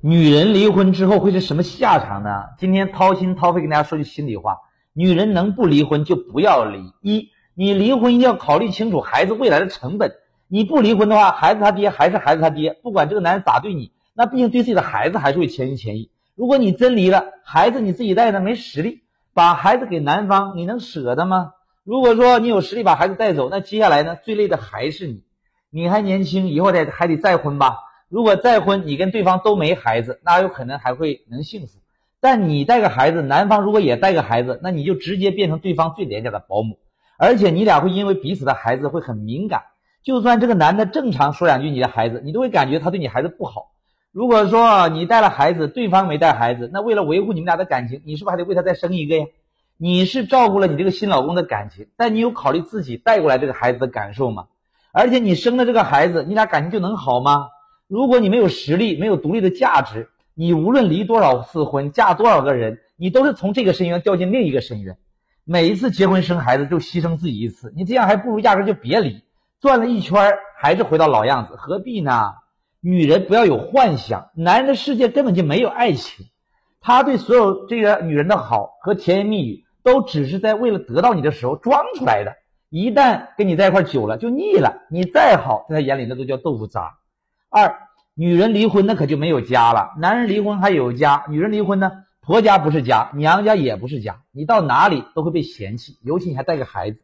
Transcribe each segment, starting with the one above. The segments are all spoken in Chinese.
女人离婚之后会是什么下场呢？今天掏心掏肺跟大家说句心里话，女人能不离婚就不要离。一，你离婚一定要考虑清楚孩子未来的成本。你不离婚的话，孩子他爹还是孩子他爹，不管这个男人咋对你，那毕竟对自己的孩子还是会全心全意。如果你真离了，孩子你自己带呢，没实力，把孩子给男方，你能舍得吗？如果说你有实力把孩子带走，那接下来呢，最累的还是你。你还年轻，以后得还得再婚吧。如果再婚，你跟对方都没孩子，那有可能还会能幸福。但你带个孩子，男方如果也带个孩子，那你就直接变成对方最廉价的保姆，而且你俩会因为彼此的孩子会很敏感。就算这个男的正常说两句你的孩子，你都会感觉他对你孩子不好。如果说你带了孩子，对方没带孩子，那为了维护你们俩的感情，你是不是还得为他再生一个呀？你是照顾了你这个新老公的感情，但你有考虑自己带过来这个孩子的感受吗？而且你生了这个孩子，你俩感情就能好吗？如果你没有实力，没有独立的价值，你无论离多少次婚，嫁多少个人，你都是从这个深渊掉进另一个深渊。每一次结婚生孩子就牺牲自己一次，你这样还不如压根就别离，转了一圈还是回到老样子，何必呢？女人不要有幻想，男人的世界根本就没有爱情，他对所有这个女人的好和甜言蜜语，都只是在为了得到你的时候装出来的。一旦跟你在一块久了就腻了，你再好在他眼里那都叫豆腐渣。二，女人离婚那可就没有家了，男人离婚还有家。女人离婚呢，婆家不是家，娘家也不是家，你到哪里都会被嫌弃，尤其你还带个孩子，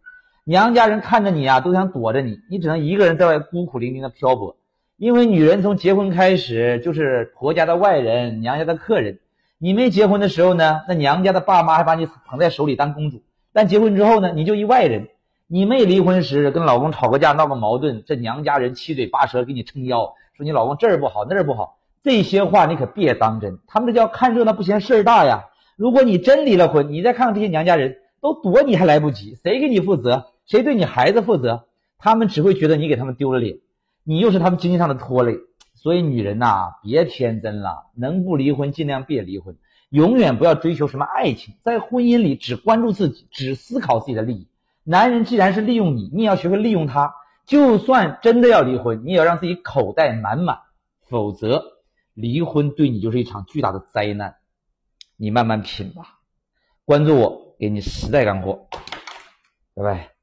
娘家人看着你啊，都想躲着你，你只能一个人在外孤苦伶仃的漂泊。因为女人从结婚开始就是婆家的外人，娘家的客人。你没结婚的时候呢，那娘家的爸妈还把你捧在手里当公主，但结婚之后呢，你就一外人。你没离婚时跟老公吵个架闹个矛盾，这娘家人七嘴八舌给你撑腰，说你老公这儿不好那儿不好，这些话你可别当真，他们这叫看热闹不嫌事儿大呀。如果你真离了婚，你再看看这些娘家人都躲你还来不及，谁给你负责？谁对你孩子负责？他们只会觉得你给他们丢了脸，你又是他们经济上的拖累。所以女人呐，别天真了，能不离婚尽量别离婚，永远不要追求什么爱情，在婚姻里只关注自己，只思考自己的利益。男人既然是利用你，你也要学会利用他。就算真的要离婚，你也要让自己口袋满满，否则离婚对你就是一场巨大的灾难。你慢慢品吧。关注我，给你实在干货。拜拜。